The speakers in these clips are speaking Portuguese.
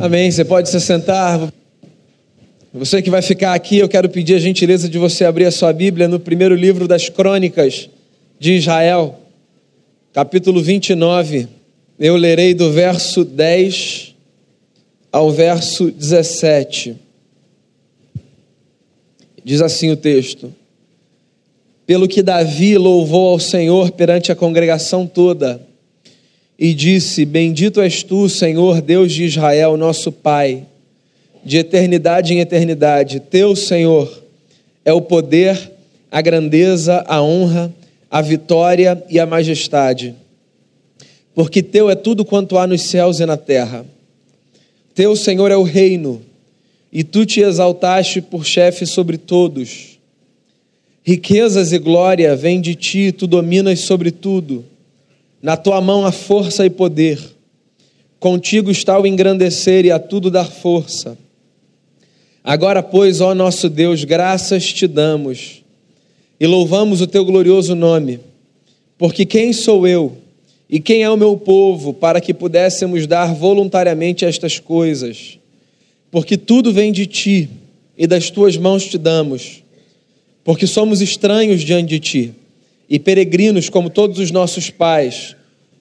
Amém. Você pode se sentar. Você que vai ficar aqui, eu quero pedir a gentileza de você abrir a sua Bíblia no primeiro livro das Crônicas de Israel, capítulo 29. Eu lerei do verso 10 ao verso 17. Diz assim o texto: Pelo que Davi louvou ao Senhor perante a congregação toda, e disse: Bendito és tu, Senhor, Deus de Israel, nosso Pai, de eternidade em eternidade. Teu, Senhor, é o poder, a grandeza, a honra, a vitória e a majestade. Porque teu é tudo quanto há nos céus e na terra. Teu, Senhor, é o reino, e tu te exaltaste por chefe sobre todos. Riquezas e glória vêm de ti, tu dominas sobre tudo. Na tua mão há força e poder. Contigo está o engrandecer e a tudo dar força. Agora, pois, ó nosso Deus, graças te damos e louvamos o teu glorioso nome, porque quem sou eu e quem é o meu povo para que pudéssemos dar voluntariamente estas coisas? Porque tudo vem de ti e das tuas mãos te damos, porque somos estranhos diante de ti e peregrinos como todos os nossos pais.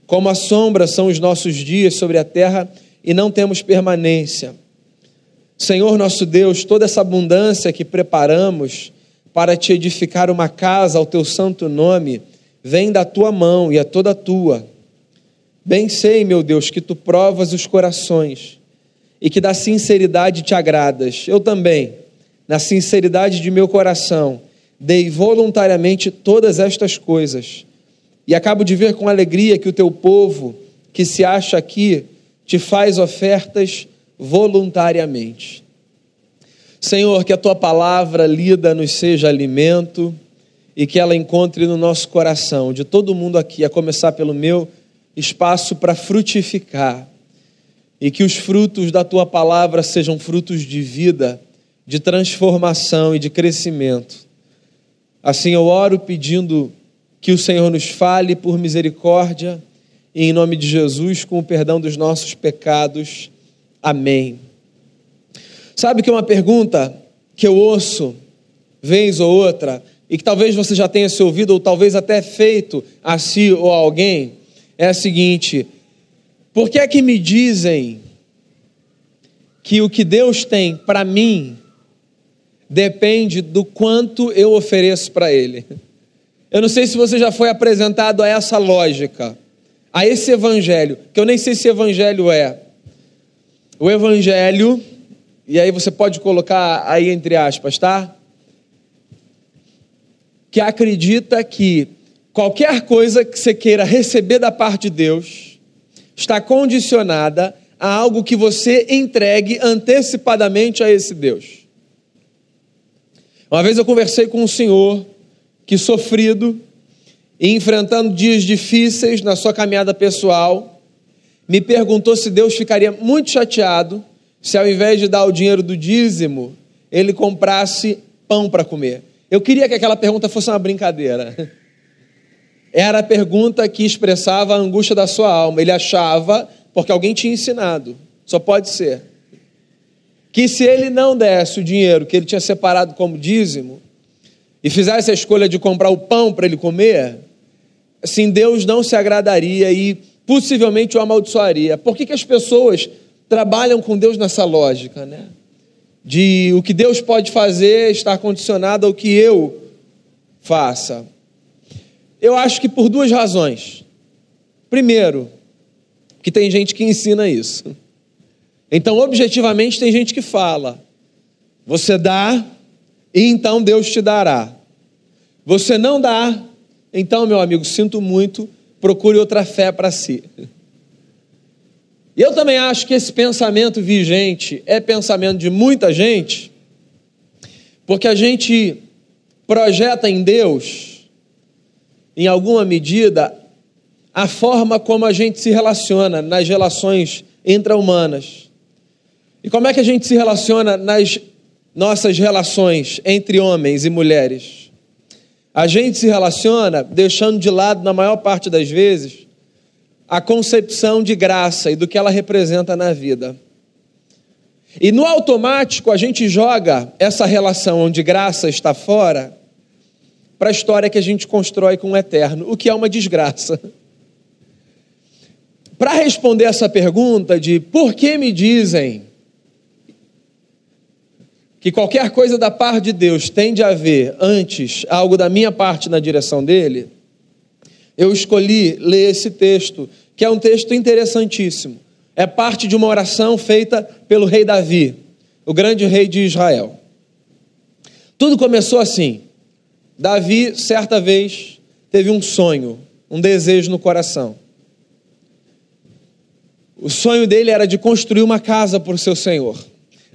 Como a sombra são os nossos dias sobre a terra e não temos permanência. Senhor nosso Deus, toda essa abundância que preparamos para te edificar uma casa ao teu santo nome, vem da tua mão e é toda tua. Bem sei, meu Deus, que tu provas os corações e que da sinceridade te agradas. Eu também, na sinceridade de meu coração, dei voluntariamente todas estas coisas. E acabo de ver com alegria que o teu povo, que se acha aqui, te faz ofertas voluntariamente. Senhor, que a tua palavra lida nos seja alimento e que ela encontre no nosso coração, de todo mundo aqui, a começar pelo meu, espaço para frutificar. E que os frutos da tua palavra sejam frutos de vida, de transformação e de crescimento Assim eu oro pedindo que o Senhor nos fale por misericórdia e em nome de Jesus, com o perdão dos nossos pecados. Amém. Sabe que uma pergunta que eu ouço vez ou outra e que talvez você já tenha se ouvido ou talvez até feito a si ou a alguém é a seguinte: por que é que me dizem que o que Deus tem para mim depende do quanto eu ofereço para Ele. Eu não sei se você já foi apresentado a essa lógica, a esse evangelho, que eu nem sei se evangelho é. O evangelho, e aí você pode colocar aí entre aspas, tá? Que acredita que qualquer coisa que você queira receber da parte de Deus está condicionada a algo que você entregue antecipadamente a esse Deus. Uma vez eu conversei com um senhor que, sofrido e enfrentando dias difíceis na sua caminhada pessoal, me perguntou se Deus ficaria muito chateado se, ao invés de dar o dinheiro do dízimo, ele comprasse pão para comer. Eu queria que aquela pergunta fosse uma brincadeira. Era a pergunta que expressava a angústia da sua alma. Ele achava, porque alguém tinha ensinado, só pode ser que se ele não desse o dinheiro que ele tinha separado como dízimo e fizesse a escolha de comprar o pão para ele comer, assim Deus não se agradaria e possivelmente o amaldiçoaria. Por que, que as pessoas trabalham com Deus nessa lógica, né? De o que Deus pode fazer está condicionado ao que eu faça. Eu acho que por duas razões. Primeiro, que tem gente que ensina isso. Então, objetivamente, tem gente que fala: você dá e então Deus te dará. Você não dá, então, meu amigo, sinto muito, procure outra fé para si. Eu também acho que esse pensamento vigente é pensamento de muita gente, porque a gente projeta em Deus, em alguma medida, a forma como a gente se relaciona nas relações intra-humanas. E como é que a gente se relaciona nas nossas relações entre homens e mulheres? A gente se relaciona deixando de lado, na maior parte das vezes, a concepção de graça e do que ela representa na vida. E no automático a gente joga essa relação onde graça está fora para a história que a gente constrói com o eterno, o que é uma desgraça. Para responder essa pergunta de por que me dizem que qualquer coisa da parte de Deus tem de haver antes algo da minha parte na direção dele, eu escolhi ler esse texto, que é um texto interessantíssimo. É parte de uma oração feita pelo rei Davi, o grande rei de Israel. Tudo começou assim. Davi, certa vez, teve um sonho, um desejo no coração. O sonho dele era de construir uma casa por seu Senhor.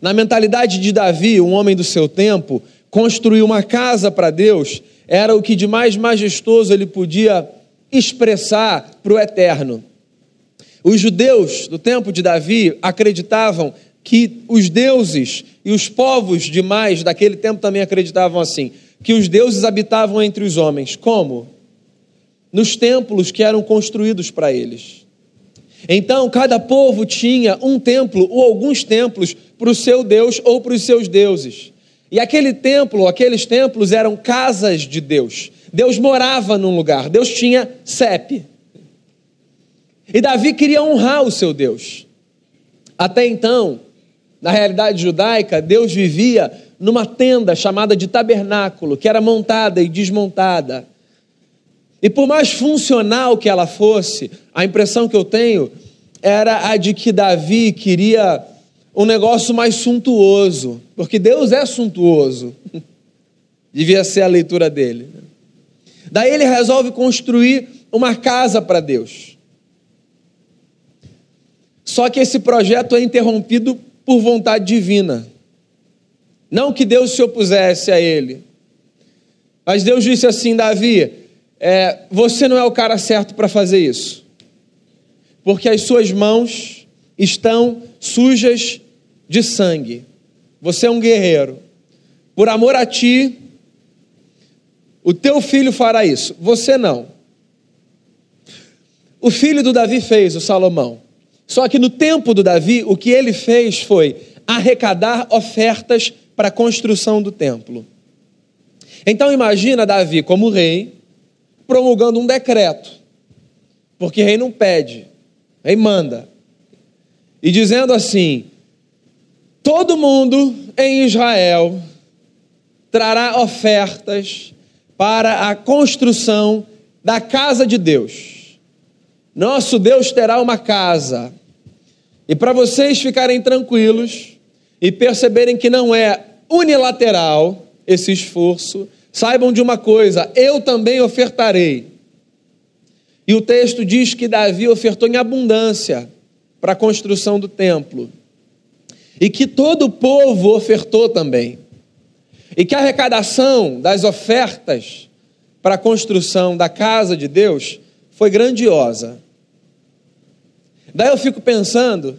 Na mentalidade de Davi, um homem do seu tempo, construir uma casa para Deus era o que de mais majestoso ele podia expressar para o eterno. Os judeus do tempo de Davi acreditavam que os deuses e os povos demais daquele tempo também acreditavam assim que os deuses habitavam entre os homens. Como? Nos templos que eram construídos para eles. Então, cada povo tinha um templo ou alguns templos para o seu Deus ou para os seus deuses. E aquele templo, aqueles templos eram casas de Deus. Deus morava num lugar, Deus tinha CEP. E Davi queria honrar o seu Deus. Até então, na realidade judaica, Deus vivia numa tenda chamada de tabernáculo, que era montada e desmontada. E por mais funcional que ela fosse, a impressão que eu tenho era a de que Davi queria um negócio mais suntuoso, porque Deus é suntuoso. Devia ser a leitura dele. Daí ele resolve construir uma casa para Deus. Só que esse projeto é interrompido por vontade divina. Não que Deus se opusesse a ele. Mas Deus disse assim: Davi, é, você não é o cara certo para fazer isso. Porque as suas mãos estão sujas de sangue. Você é um guerreiro. Por amor a ti, o teu filho fará isso. Você não. O filho do Davi fez, o Salomão. Só que no tempo do Davi, o que ele fez foi arrecadar ofertas para a construção do templo. Então imagina Davi como rei promulgando um decreto, porque rei não pede, rei manda, e dizendo assim: todo mundo em Israel trará ofertas para a construção da casa de Deus. Nosso Deus terá uma casa. E para vocês ficarem tranquilos, e perceberem que não é unilateral esse esforço, saibam de uma coisa: eu também ofertarei. E o texto diz que Davi ofertou em abundância para a construção do templo. E que todo o povo ofertou também. E que a arrecadação das ofertas para a construção da casa de Deus foi grandiosa. Daí eu fico pensando,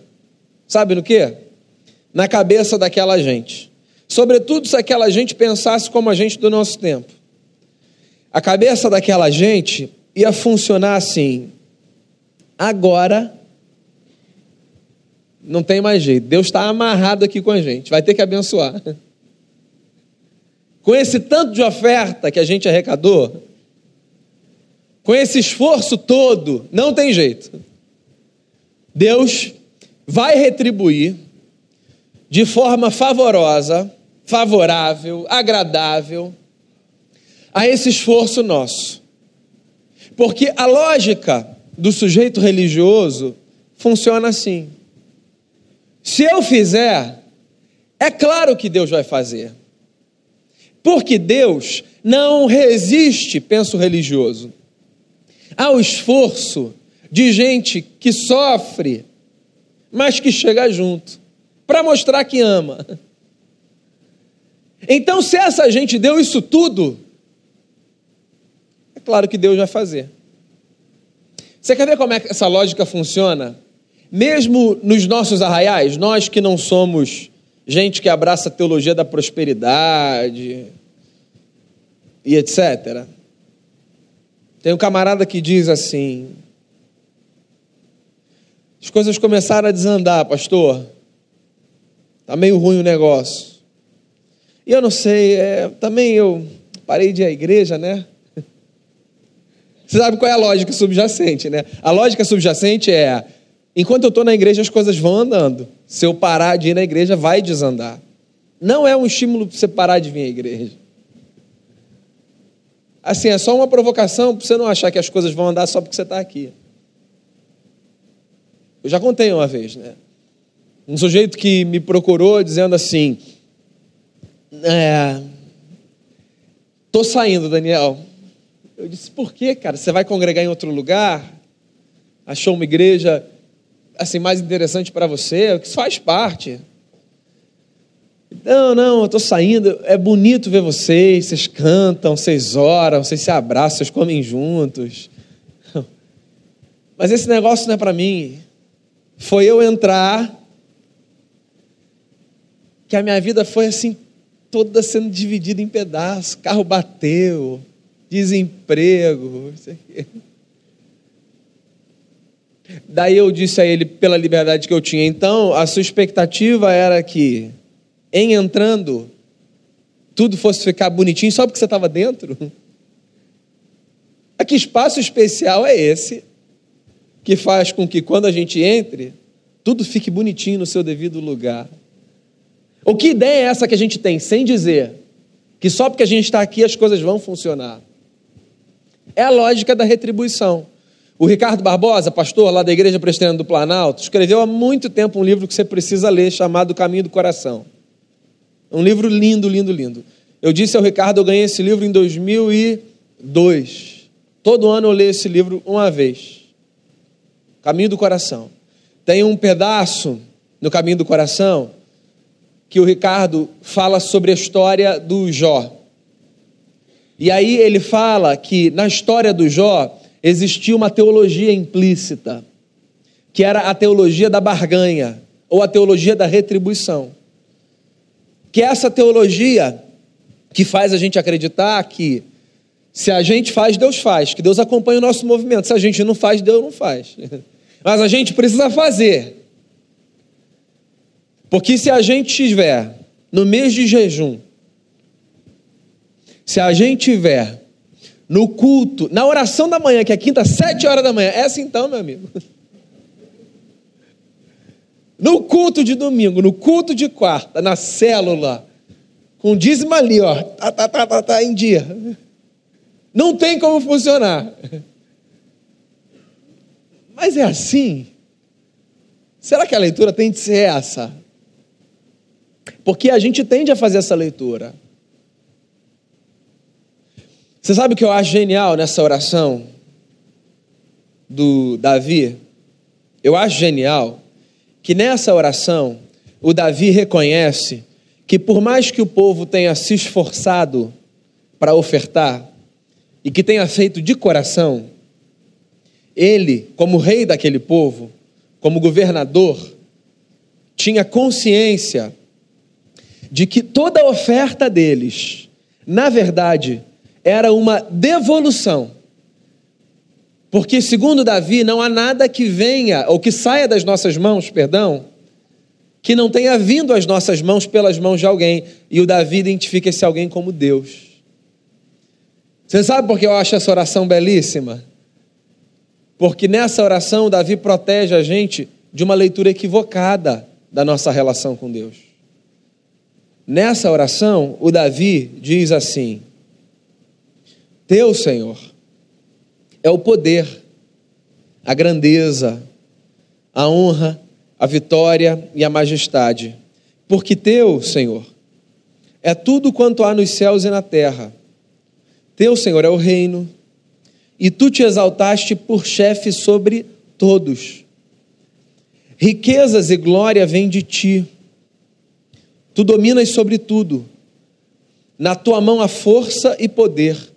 sabe no que? na cabeça daquela gente. Sobretudo se aquela gente pensasse como a gente do nosso tempo. A cabeça daquela gente ia funcionar assim: agora não tem mais jeito, Deus está amarrado aqui com a gente, vai ter que abençoar. Com esse tanto de oferta que a gente arrecadou, com esse esforço todo, não tem jeito. Deus vai retribuir de forma favorosa, favorável, agradável a esse esforço nosso. Porque a lógica do sujeito religioso funciona assim. Se eu fizer, é claro que Deus vai fazer. Porque Deus não resiste, penso religioso, ao esforço de gente que sofre, mas que chega junto para mostrar que ama. Então, se essa gente deu isso tudo, é claro que Deus vai fazer. Você quer ver como é que essa lógica funciona? Mesmo nos nossos arraiais, nós que não somos gente que abraça a teologia da prosperidade e etc. Tem um camarada que diz assim: as coisas começaram a desandar, pastor. Tá meio ruim o negócio. E eu não sei, é, também eu parei de ir à igreja, né? Você sabe qual é a lógica subjacente, né? A lógica subjacente é: enquanto eu estou na igreja, as coisas vão andando. Se eu parar de ir na igreja, vai desandar. Não é um estímulo para você parar de vir à igreja. Assim, é só uma provocação para você não achar que as coisas vão andar só porque você está aqui. Eu já contei uma vez, né? Um sujeito que me procurou dizendo assim: é, Tô saindo, Daniel. Eu disse: Por quê, cara? Você vai congregar em outro lugar? Achou uma igreja assim mais interessante para você? Isso faz parte. Não, não, eu estou saindo. É bonito ver vocês. Vocês cantam, vocês oram, vocês se abraçam, vocês comem juntos. Mas esse negócio não é para mim. Foi eu entrar, que a minha vida foi assim, toda sendo dividida em pedaços. Carro bateu, desemprego. Daí eu disse a ele, pela liberdade que eu tinha, então, a sua expectativa era que em entrando, tudo fosse ficar bonitinho só porque você estava dentro? A que espaço especial é esse que faz com que quando a gente entre, tudo fique bonitinho no seu devido lugar? O que ideia é essa que a gente tem, sem dizer que só porque a gente está aqui as coisas vão funcionar? É a lógica da retribuição. O Ricardo Barbosa, pastor lá da Igreja Presbiteriana do Planalto, escreveu há muito tempo um livro que você precisa ler chamado Caminho do Coração. Um livro lindo, lindo, lindo. Eu disse ao Ricardo, eu ganhei esse livro em 2002. Todo ano eu leio esse livro uma vez. Caminho do Coração. Tem um pedaço no Caminho do Coração que o Ricardo fala sobre a história do Jó. E aí ele fala que na história do Jó existia uma teologia implícita, que era a teologia da barganha, ou a teologia da retribuição que é essa teologia que faz a gente acreditar que se a gente faz, Deus faz, que Deus acompanha o nosso movimento. Se a gente não faz, Deus não faz. Mas a gente precisa fazer. Porque se a gente estiver no mês de jejum, se a gente estiver no culto, na oração da manhã, que é quinta, sete horas da manhã, é assim então, meu amigo. No culto de domingo, no culto de quarta, na célula, com dízimo ali, ó, tá, tá, tá, tá, tá em dia. Não tem como funcionar. Mas é assim? Será que a leitura tem de ser essa? Porque a gente tende a fazer essa leitura. Você sabe o que eu acho genial nessa oração do Davi? Eu acho genial que nessa oração o Davi reconhece que por mais que o povo tenha se esforçado para ofertar e que tenha feito de coração, ele, como rei daquele povo, como governador, tinha consciência de que toda oferta deles, na verdade, era uma devolução porque, segundo Davi, não há nada que venha, ou que saia das nossas mãos, perdão, que não tenha vindo às nossas mãos pelas mãos de alguém. E o Davi identifica esse alguém como Deus. Você sabe por que eu acho essa oração belíssima? Porque nessa oração, Davi protege a gente de uma leitura equivocada da nossa relação com Deus. Nessa oração, o Davi diz assim: Teu Senhor é o poder, a grandeza, a honra, a vitória e a majestade. Porque teu, Senhor, é tudo quanto há nos céus e na terra. Teu, Senhor, é o reino, e tu te exaltaste por chefe sobre todos. Riquezas e glória vêm de ti. Tu dominas sobre tudo. Na tua mão há força e poder.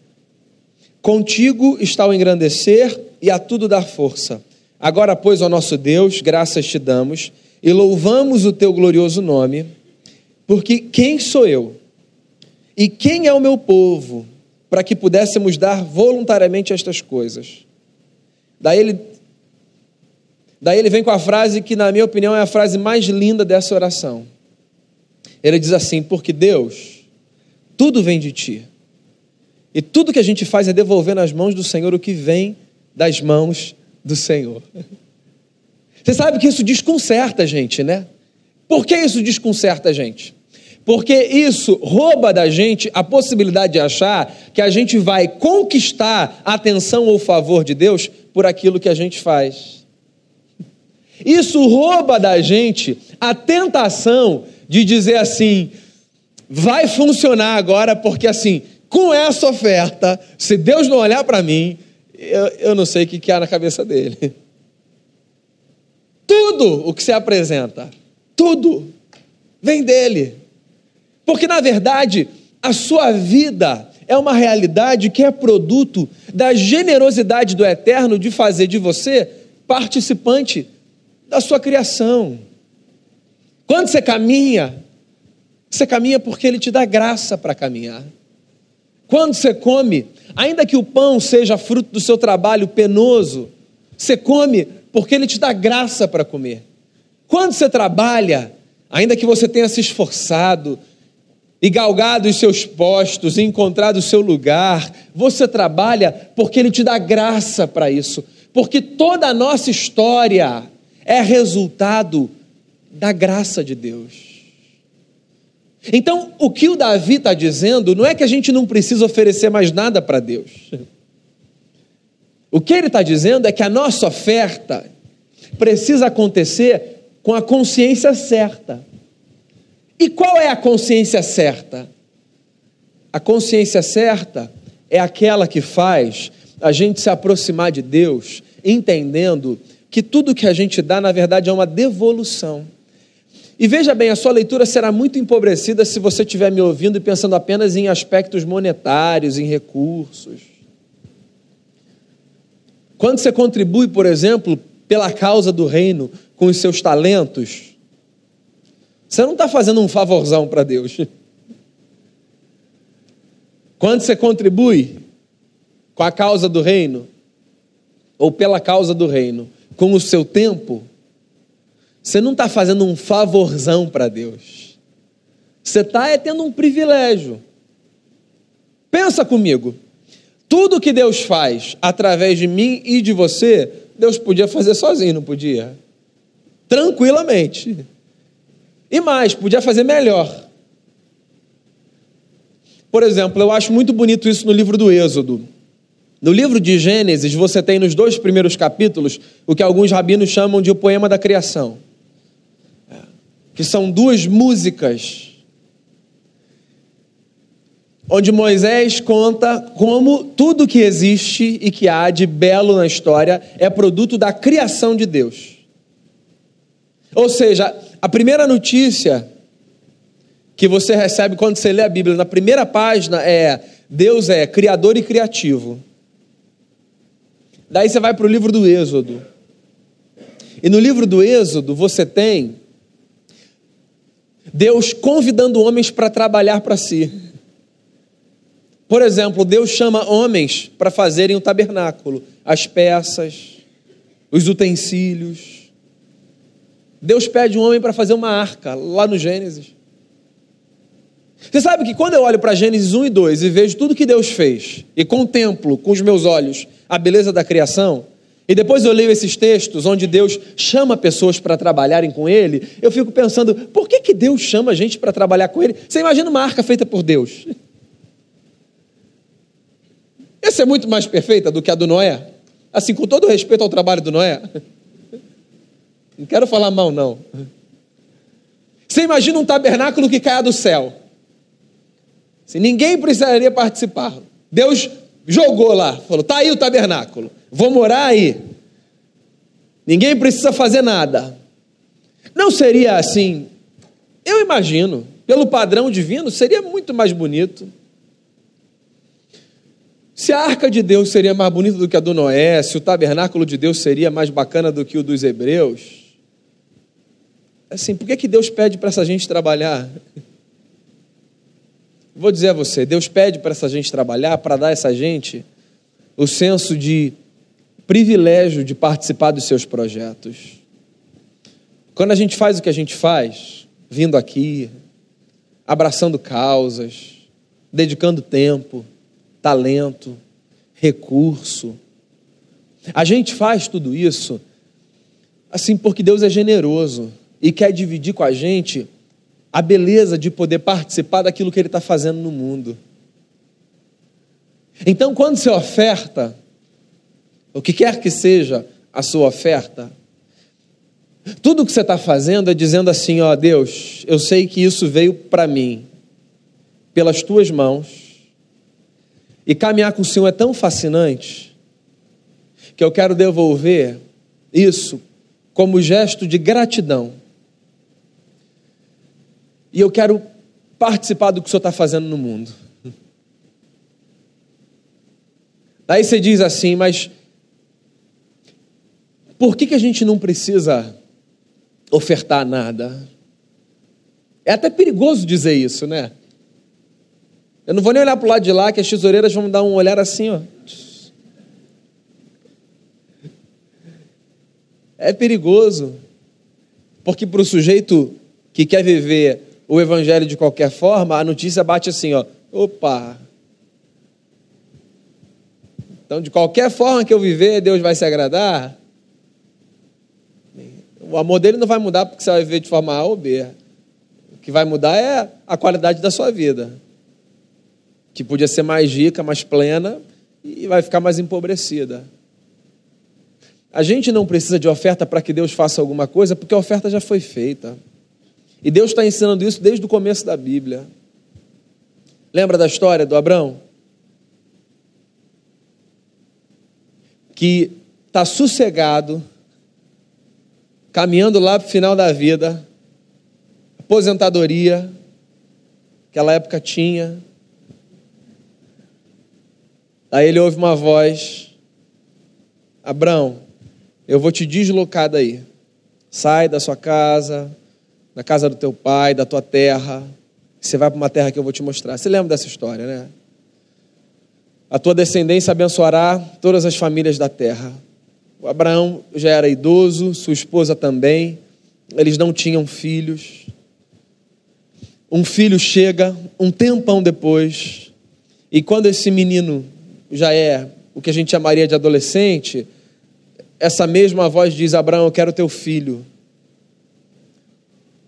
Contigo está o engrandecer e a tudo dar força. Agora, pois, ó nosso Deus, graças te damos e louvamos o teu glorioso nome, porque quem sou eu e quem é o meu povo para que pudéssemos dar voluntariamente estas coisas? Daí ele, daí ele vem com a frase que, na minha opinião, é a frase mais linda dessa oração. Ele diz assim: porque Deus, tudo vem de ti. E tudo que a gente faz é devolver nas mãos do Senhor o que vem das mãos do Senhor. Você sabe que isso desconcerta a gente, né? Por que isso desconcerta a gente? Porque isso rouba da gente a possibilidade de achar que a gente vai conquistar a atenção ou favor de Deus por aquilo que a gente faz. Isso rouba da gente a tentação de dizer assim: vai funcionar agora, porque assim, com essa oferta, se Deus não olhar para mim, eu, eu não sei o que, que há na cabeça dele. Tudo o que se apresenta, tudo, vem dele. Porque, na verdade, a sua vida é uma realidade que é produto da generosidade do Eterno de fazer de você participante da sua criação. Quando você caminha, você caminha porque Ele te dá graça para caminhar. Quando você come, ainda que o pão seja fruto do seu trabalho penoso, você come porque Ele te dá graça para comer. Quando você trabalha, ainda que você tenha se esforçado e galgado os seus postos e encontrado o seu lugar, você trabalha porque Ele te dá graça para isso. Porque toda a nossa história é resultado da graça de Deus. Então, o que o Davi está dizendo não é que a gente não precisa oferecer mais nada para Deus. O que ele está dizendo é que a nossa oferta precisa acontecer com a consciência certa. E qual é a consciência certa? A consciência certa é aquela que faz a gente se aproximar de Deus, entendendo que tudo que a gente dá, na verdade, é uma devolução. E veja bem, a sua leitura será muito empobrecida se você estiver me ouvindo e pensando apenas em aspectos monetários, em recursos. Quando você contribui, por exemplo, pela causa do reino com os seus talentos, você não está fazendo um favorzão para Deus. Quando você contribui com a causa do reino, ou pela causa do reino, com o seu tempo, você não está fazendo um favorzão para Deus. Você está é tendo um privilégio. Pensa comigo. Tudo que Deus faz através de mim e de você, Deus podia fazer sozinho, não podia? Tranquilamente. E mais, podia fazer melhor. Por exemplo, eu acho muito bonito isso no livro do Êxodo. No livro de Gênesis, você tem nos dois primeiros capítulos o que alguns rabinos chamam de o poema da criação que são duas músicas, onde Moisés conta como tudo que existe e que há de belo na história é produto da criação de Deus. Ou seja, a primeira notícia que você recebe quando você lê a Bíblia, na primeira página, é Deus é criador e criativo. Daí você vai para o livro do Êxodo. E no livro do Êxodo você tem Deus convidando homens para trabalhar para si. Por exemplo, Deus chama homens para fazerem o tabernáculo, as peças, os utensílios. Deus pede um homem para fazer uma arca, lá no Gênesis. Você sabe que quando eu olho para Gênesis 1 e 2 e vejo tudo que Deus fez e contemplo com os meus olhos a beleza da criação, e depois eu leio esses textos onde Deus chama pessoas para trabalharem com Ele, eu fico pensando, por que, que Deus chama a gente para trabalhar com Ele? Você imagina uma arca feita por Deus? Essa é muito mais perfeita do que a do Noé? Assim, com todo respeito ao trabalho do Noé. Não quero falar mal, não. Você imagina um tabernáculo que caia do céu. Se ninguém precisaria participar. Deus jogou lá, falou: tá aí o tabernáculo, vou morar aí. Ninguém precisa fazer nada. Não seria assim? Eu imagino, pelo padrão divino, seria muito mais bonito. Se a arca de Deus seria mais bonita do que a do Noé, se o tabernáculo de Deus seria mais bacana do que o dos hebreus, assim, por que, que Deus pede para essa gente trabalhar? Vou dizer a você, Deus pede para essa gente trabalhar, para dar a essa gente o senso de privilégio de participar dos seus projetos. Quando a gente faz o que a gente faz, vindo aqui, abraçando causas, dedicando tempo, talento, recurso. A gente faz tudo isso assim porque Deus é generoso e quer dividir com a gente a beleza de poder participar daquilo que Ele está fazendo no mundo. Então, quando você oferta, o que quer que seja a sua oferta, tudo que você está fazendo é dizendo assim: ó Deus, eu sei que isso veio para mim, pelas tuas mãos, e caminhar com o Senhor é tão fascinante, que eu quero devolver isso como gesto de gratidão. E eu quero participar do que o Senhor está fazendo no mundo. Daí você diz assim, mas por que, que a gente não precisa ofertar nada? É até perigoso dizer isso, né? Eu não vou nem olhar para o lado de lá, que as tesoureiras vão dar um olhar assim, ó. É perigoso, porque para o sujeito que quer viver o evangelho de qualquer forma, a notícia bate assim, ó. Opa! Então, de qualquer forma que eu viver, Deus vai se agradar. O amor dele não vai mudar porque você vai viver de forma A ou B. O que vai mudar é a qualidade da sua vida, que podia ser mais rica, mais plena e vai ficar mais empobrecida. A gente não precisa de oferta para que Deus faça alguma coisa, porque a oferta já foi feita. E Deus está ensinando isso desde o começo da Bíblia. Lembra da história do Abraão? Que está sossegado, caminhando lá para o final da vida, aposentadoria, aquela época tinha. Aí ele ouve uma voz: Abraão, eu vou te deslocar daí. Sai da sua casa, da casa do teu pai, da tua terra. Você vai para uma terra que eu vou te mostrar. Você lembra dessa história, né? A tua descendência abençoará todas as famílias da terra. Abraão já era idoso, sua esposa também. Eles não tinham filhos. Um filho chega um tempão depois, e quando esse menino já é o que a gente chamaria de adolescente, essa mesma voz diz: Abraão, eu quero teu filho.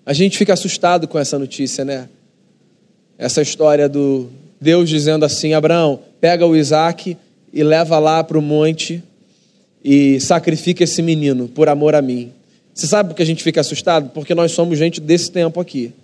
A gente fica assustado com essa notícia, né? Essa história do Deus dizendo assim: Abraão, pega o Isaac e leva lá para o monte e sacrifica esse menino por amor a mim. Você sabe por que a gente fica assustado? Porque nós somos gente desse tempo aqui.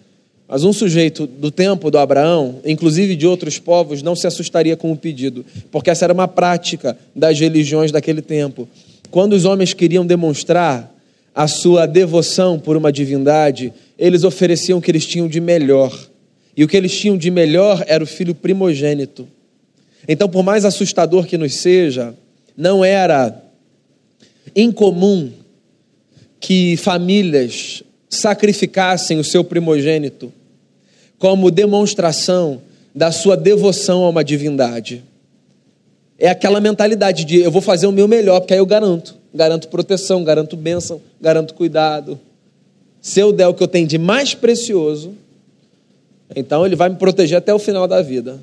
Mas um sujeito do tempo do Abraão, inclusive de outros povos, não se assustaria com o pedido, porque essa era uma prática das religiões daquele tempo. Quando os homens queriam demonstrar a sua devoção por uma divindade, eles ofereciam o que eles tinham de melhor. E o que eles tinham de melhor era o filho primogênito. Então, por mais assustador que nos seja, não era incomum que famílias sacrificassem o seu primogênito como demonstração da sua devoção a uma divindade. É aquela mentalidade de eu vou fazer o meu melhor, porque aí eu garanto. Garanto proteção, garanto bênção, garanto cuidado. Se eu der o que eu tenho de mais precioso, então ele vai me proteger até o final da vida.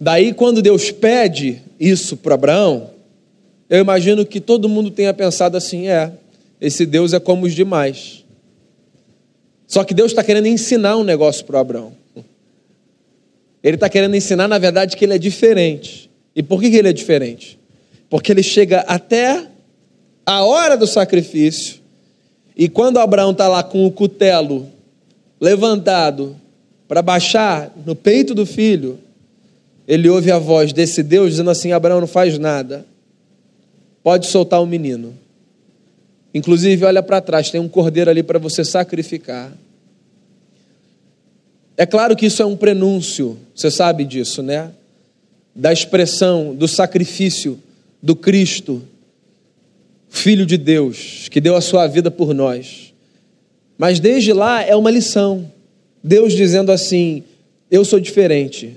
Daí, quando Deus pede isso para Abraão, eu imagino que todo mundo tenha pensado assim: é, esse Deus é como os demais. Só que Deus está querendo ensinar um negócio para Abraão. Ele está querendo ensinar, na verdade, que ele é diferente. E por que, ele é diferente? Porque ele chega até a hora do sacrifício, e quando Abraão está lá com o cutelo levantado para baixar no peito do filho, ele ouve a voz desse Deus dizendo assim: Abraão, não faz nada, pode soltar o menino. Inclusive, olha para trás, tem um cordeiro ali para você sacrificar. É claro que isso é um prenúncio, você sabe disso, né? Da expressão do sacrifício do Cristo, Filho de Deus, que deu a sua vida por nós. Mas desde lá é uma lição. Deus dizendo assim: Eu sou diferente.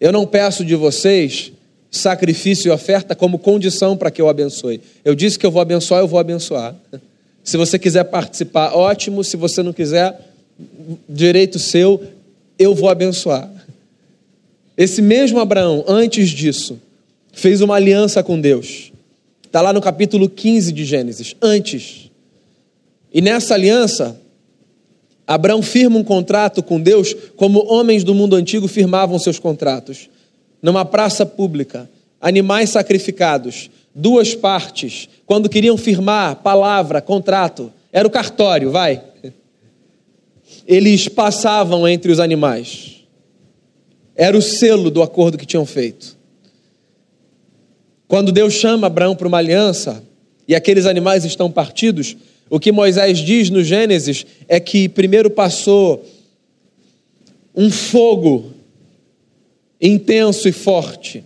Eu não peço de vocês sacrifício e oferta como condição para que eu abençoe. Eu disse que eu vou abençoar, eu vou abençoar. Se você quiser participar, ótimo. Se você não quiser, direito seu, eu vou abençoar. Esse mesmo Abraão, antes disso, fez uma aliança com Deus. Está lá no capítulo 15 de Gênesis. Antes. E nessa aliança, Abraão firma um contrato com Deus, como homens do mundo antigo firmavam seus contratos. Numa praça pública, animais sacrificados, duas partes, quando queriam firmar palavra, contrato, era o cartório, vai. Eles passavam entre os animais. Era o selo do acordo que tinham feito. Quando Deus chama Abraão para uma aliança e aqueles animais estão partidos, o que Moisés diz no Gênesis é que primeiro passou um fogo intenso e forte.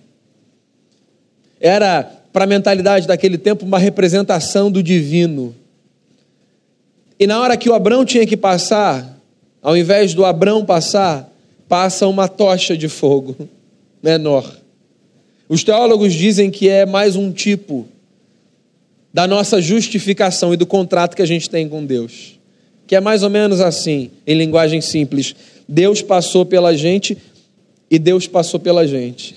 Era para a mentalidade daquele tempo, uma representação do divino. E na hora que o Abrão tinha que passar, ao invés do Abrão passar, passa uma tocha de fogo menor. Os teólogos dizem que é mais um tipo da nossa justificação e do contrato que a gente tem com Deus. Que é mais ou menos assim, em linguagem simples: Deus passou pela gente e Deus passou pela gente.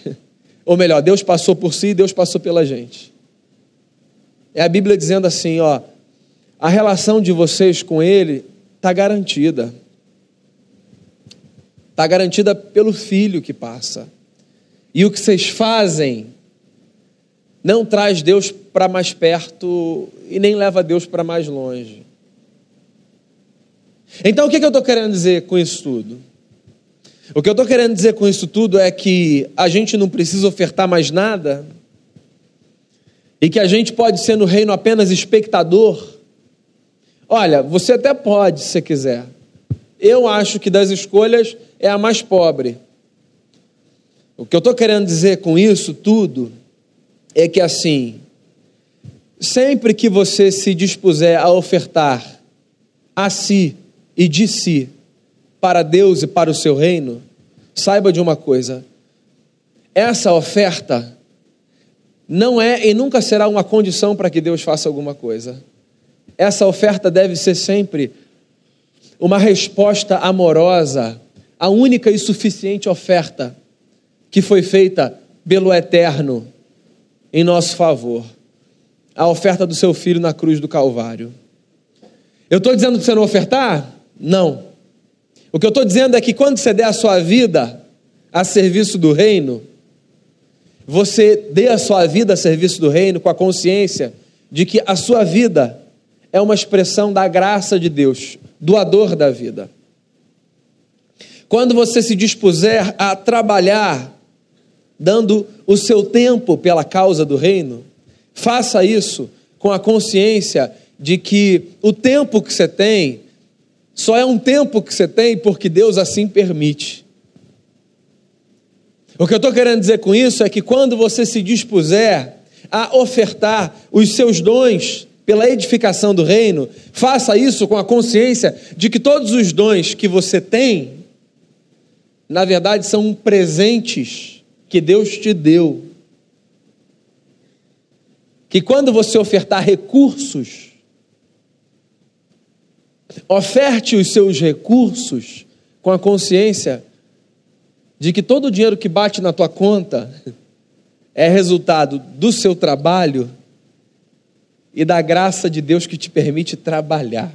Ou melhor, Deus passou por si e Deus passou pela gente. É a Bíblia dizendo assim, ó, a relação de vocês com Ele está garantida. Está garantida pelo Filho que passa. E o que vocês fazem não traz Deus para mais perto e nem leva Deus para mais longe. Então o que eu estou querendo dizer com isso tudo? O que eu estou querendo dizer com isso tudo é que a gente não precisa ofertar mais nada e que a gente pode ser no reino apenas espectador. Olha, você até pode, se quiser. Eu acho que das escolhas é a mais pobre. O que eu estou querendo dizer com isso tudo é que assim, sempre que você se dispuser a ofertar a si e de si, para Deus e para o seu reino, saiba de uma coisa: essa oferta não é e nunca será uma condição para que Deus faça alguma coisa. Essa oferta deve ser sempre uma resposta amorosa à única e suficiente oferta que foi feita pelo Eterno em nosso favor a oferta do seu filho na cruz do Calvário. Eu estou dizendo para você não ofertar? Não. O que eu estou dizendo é que quando você der a sua vida a serviço do reino, você dê a sua vida a serviço do reino com a consciência de que a sua vida é uma expressão da graça de Deus, doador da vida. Quando você se dispuser a trabalhar, dando o seu tempo pela causa do reino, faça isso com a consciência de que o tempo que você tem só é um tempo que você tem porque Deus assim permite. O que eu estou querendo dizer com isso é que quando você se dispuser a ofertar os seus dons pela edificação do reino, faça isso com a consciência de que todos os dons que você tem, na verdade, são presentes que Deus te deu. Que quando você ofertar recursos, Oferte os seus recursos com a consciência de que todo o dinheiro que bate na tua conta é resultado do seu trabalho e da graça de Deus que te permite trabalhar.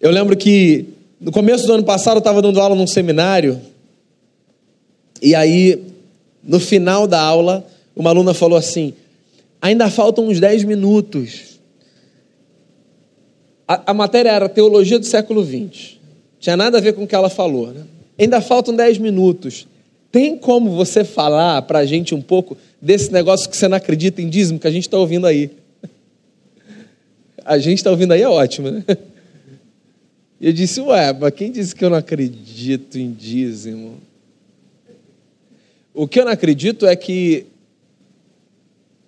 Eu lembro que no começo do ano passado eu estava dando aula num seminário e aí no final da aula uma aluna falou assim: ainda faltam uns 10 minutos a, a matéria era Teologia do século XX. Tinha nada a ver com o que ela falou. Né? Ainda faltam 10 minutos. Tem como você falar para a gente um pouco desse negócio que você não acredita em dízimo que a gente está ouvindo aí? A gente está ouvindo aí é ótimo, né? E eu disse, ué, mas quem disse que eu não acredito em dízimo? O que eu não acredito é que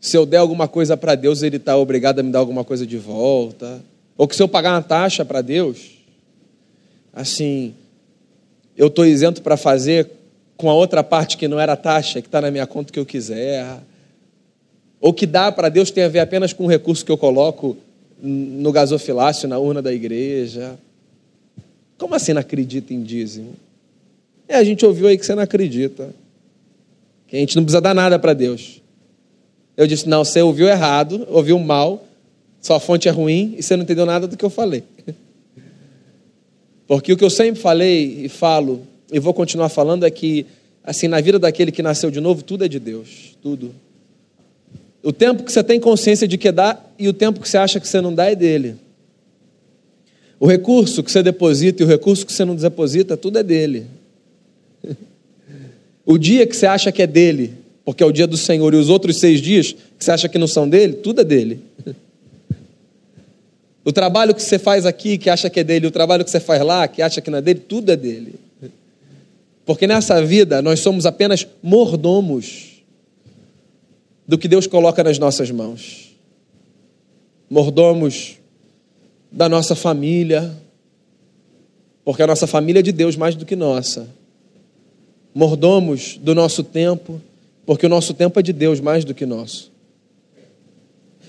se eu der alguma coisa para Deus, Ele está obrigado a me dar alguma coisa de volta. Ou que se eu pagar uma taxa para Deus, assim, eu estou isento para fazer com a outra parte que não era taxa, que está na minha conta que eu quiser. Ou que dá para Deus tem a ver apenas com o recurso que eu coloco no gasofilácio, na urna da igreja. Como assim não acredita em dízimo? É, a gente ouviu aí que você não acredita. Que a gente não precisa dar nada para Deus. Eu disse: não, você ouviu errado, ouviu mal, sua fonte é ruim e você não entendeu nada do que eu falei. Porque o que eu sempre falei e falo, e vou continuar falando, é que, assim, na vida daquele que nasceu de novo, tudo é de Deus. Tudo. O tempo que você tem consciência de que dá e o tempo que você acha que você não dá é dele. O recurso que você deposita e o recurso que você não deposita, tudo é dele. O dia que você acha que é dele, porque é o dia do Senhor, e os outros seis dias que você acha que não são dele, tudo é dele. O trabalho que você faz aqui, que acha que é dele, o trabalho que você faz lá, que acha que não é dele, tudo é dele. Porque nessa vida nós somos apenas mordomos do que Deus coloca nas nossas mãos. Mordomos da nossa família, porque a nossa família é de Deus mais do que nossa. Mordomos do nosso tempo, porque o nosso tempo é de Deus mais do que nosso.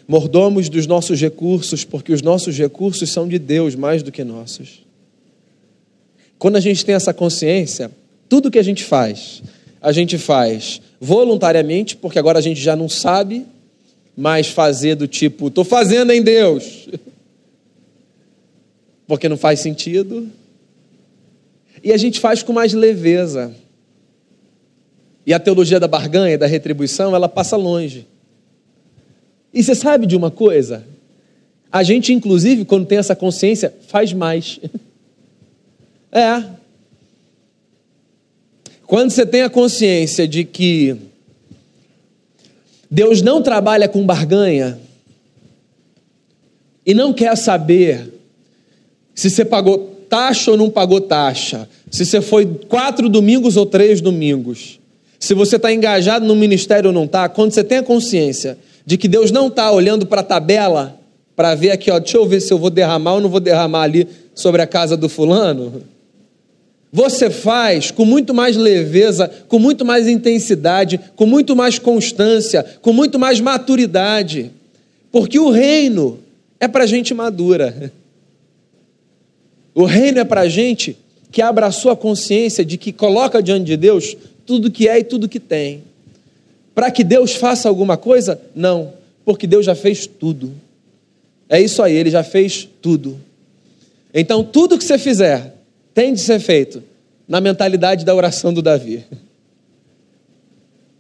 Mordomos dos nossos recursos, porque os nossos recursos são de Deus mais do que nossos. Quando a gente tem essa consciência, tudo que a gente faz, a gente faz voluntariamente, porque agora a gente já não sabe mais fazer do tipo, estou fazendo em Deus, porque não faz sentido. E a gente faz com mais leveza. E a teologia da barganha, da retribuição, ela passa longe. E você sabe de uma coisa? A gente, inclusive, quando tem essa consciência, faz mais. É. Quando você tem a consciência de que Deus não trabalha com barganha e não quer saber se você pagou taxa ou não pagou taxa, se você foi quatro domingos ou três domingos, se você está engajado no ministério ou não está, quando você tem a consciência de que Deus não está olhando para a tabela para ver aqui, ó, deixa eu ver se eu vou derramar ou não vou derramar ali sobre a casa do fulano. Você faz com muito mais leveza, com muito mais intensidade, com muito mais constância, com muito mais maturidade, porque o reino é para gente madura. O reino é para gente que abraçou a consciência de que coloca diante de Deus tudo que é e tudo que tem. Para que Deus faça alguma coisa? Não, porque Deus já fez tudo. É isso aí, Ele já fez tudo. Então, tudo que você fizer tem de ser feito na mentalidade da oração do Davi.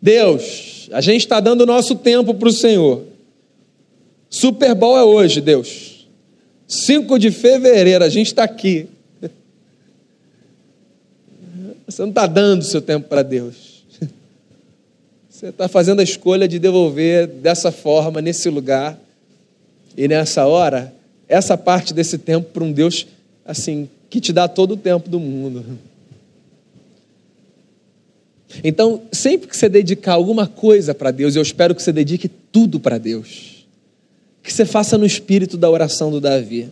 Deus, a gente está dando o nosso tempo para o Senhor. Super Bowl é hoje, Deus. 5 de fevereiro, a gente está aqui. Você não está dando o seu tempo para Deus. Você está fazendo a escolha de devolver dessa forma, nesse lugar e nessa hora, essa parte desse tempo para um Deus assim que te dá todo o tempo do mundo. Então, sempre que você dedicar alguma coisa para Deus, eu espero que você dedique tudo para Deus. Que você faça no espírito da oração do Davi.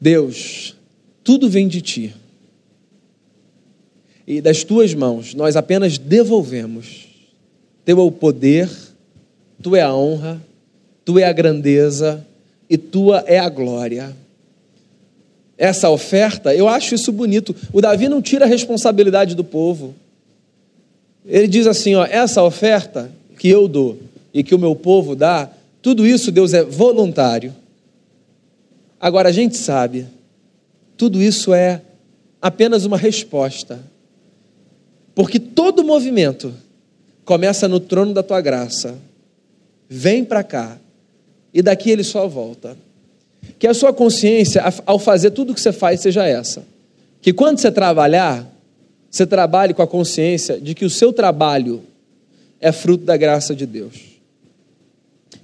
Deus, tudo vem de ti e das tuas mãos nós apenas devolvemos. Teu é o poder, tu é a honra, tu é a grandeza e tua é a glória. Essa oferta, eu acho isso bonito. O Davi não tira a responsabilidade do povo. Ele diz assim: ó, essa oferta que eu dou e que o meu povo dá, tudo isso, Deus, é voluntário. Agora a gente sabe, tudo isso é apenas uma resposta porque todo movimento começa no trono da tua graça. Vem para cá. E daqui ele só volta. Que a sua consciência, ao fazer tudo o que você faz, seja essa. Que quando você trabalhar, você trabalhe com a consciência de que o seu trabalho é fruto da graça de Deus.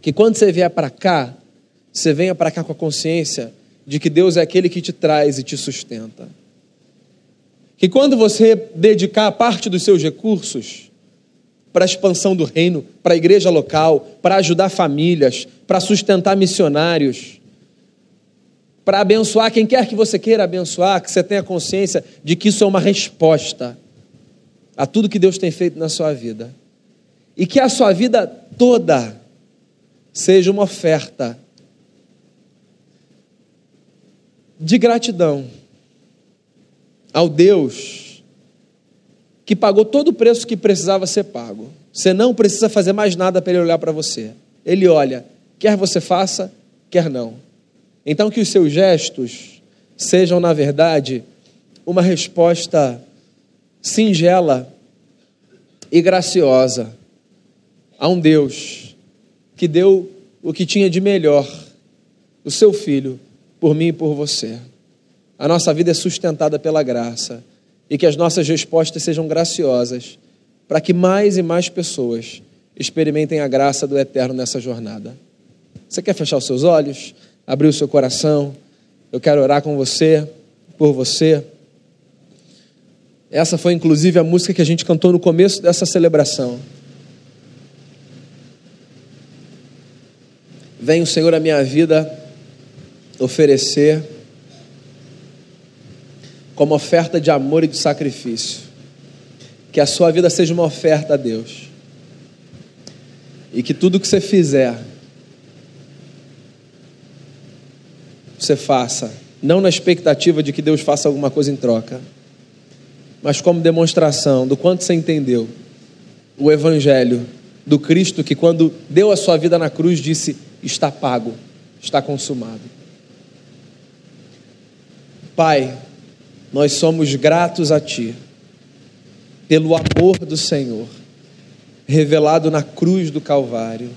Que quando você vier para cá, você venha para cá com a consciência de que Deus é aquele que te traz e te sustenta que quando você dedicar parte dos seus recursos para a expansão do reino, para a igreja local, para ajudar famílias, para sustentar missionários, para abençoar quem quer que você queira abençoar, que você tenha consciência de que isso é uma resposta a tudo que Deus tem feito na sua vida. E que a sua vida toda seja uma oferta de gratidão ao Deus que pagou todo o preço que precisava ser pago. Você não precisa fazer mais nada para ele olhar para você. Ele olha, quer você faça, quer não. Então que os seus gestos sejam, na verdade, uma resposta singela e graciosa a um Deus que deu o que tinha de melhor, o seu filho, por mim e por você. A nossa vida é sustentada pela graça e que as nossas respostas sejam graciosas, para que mais e mais pessoas experimentem a graça do eterno nessa jornada. Você quer fechar os seus olhos, abrir o seu coração? Eu quero orar com você, por você. Essa foi inclusive a música que a gente cantou no começo dessa celebração. Vem o Senhor à minha vida oferecer como oferta de amor e de sacrifício. Que a sua vida seja uma oferta a Deus. E que tudo que você fizer, você faça, não na expectativa de que Deus faça alguma coisa em troca, mas como demonstração do quanto você entendeu o Evangelho do Cristo que, quando deu a sua vida na cruz, disse: Está pago, está consumado. Pai, nós somos gratos a Ti pelo amor do Senhor revelado na cruz do Calvário,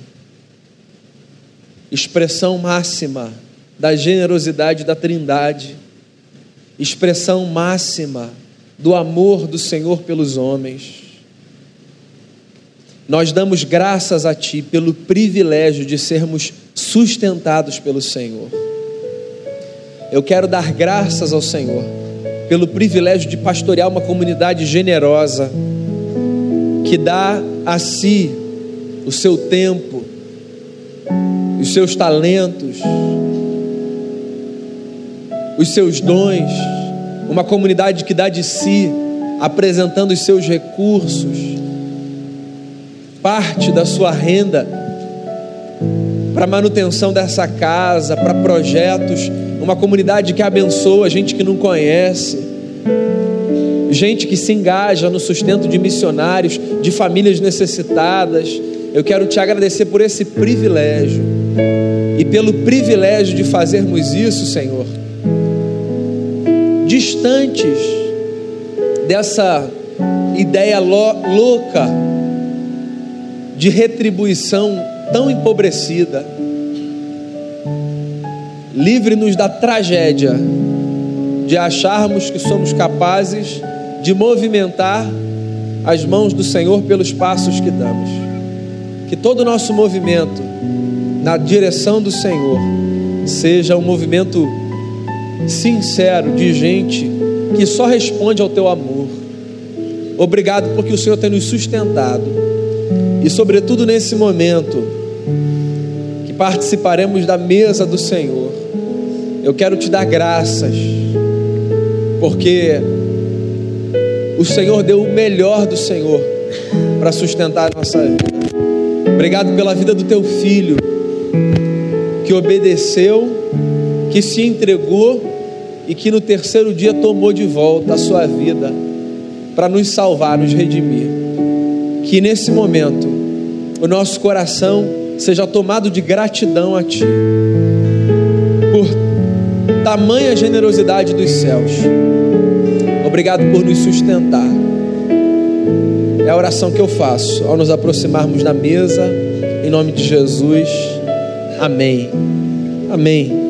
expressão máxima da generosidade da Trindade, expressão máxima do amor do Senhor pelos homens. Nós damos graças a Ti pelo privilégio de sermos sustentados pelo Senhor. Eu quero dar graças ao Senhor pelo privilégio de pastorear uma comunidade generosa que dá a si o seu tempo, os seus talentos, os seus dons, uma comunidade que dá de si, apresentando os seus recursos, parte da sua renda para manutenção dessa casa, para projetos, uma comunidade que abençoa gente que não conhece, gente que se engaja no sustento de missionários, de famílias necessitadas. Eu quero te agradecer por esse privilégio e pelo privilégio de fazermos isso, Senhor, distantes dessa ideia louca de retribuição tão empobrecida. Livre-nos da tragédia de acharmos que somos capazes de movimentar as mãos do Senhor pelos passos que damos. Que todo o nosso movimento na direção do Senhor seja um movimento sincero de gente que só responde ao teu amor. Obrigado porque o Senhor tem nos sustentado. E sobretudo nesse momento, participaremos da mesa do Senhor. Eu quero te dar graças, porque o Senhor deu o melhor do Senhor para sustentar a nossa vida. Obrigado pela vida do teu filho, que obedeceu, que se entregou e que no terceiro dia tomou de volta a sua vida para nos salvar, nos redimir. Que nesse momento o nosso coração seja tomado de gratidão a Ti, por tamanha generosidade dos céus. Obrigado por nos sustentar. É a oração que eu faço ao nos aproximarmos da mesa, em nome de Jesus. Amém. Amém.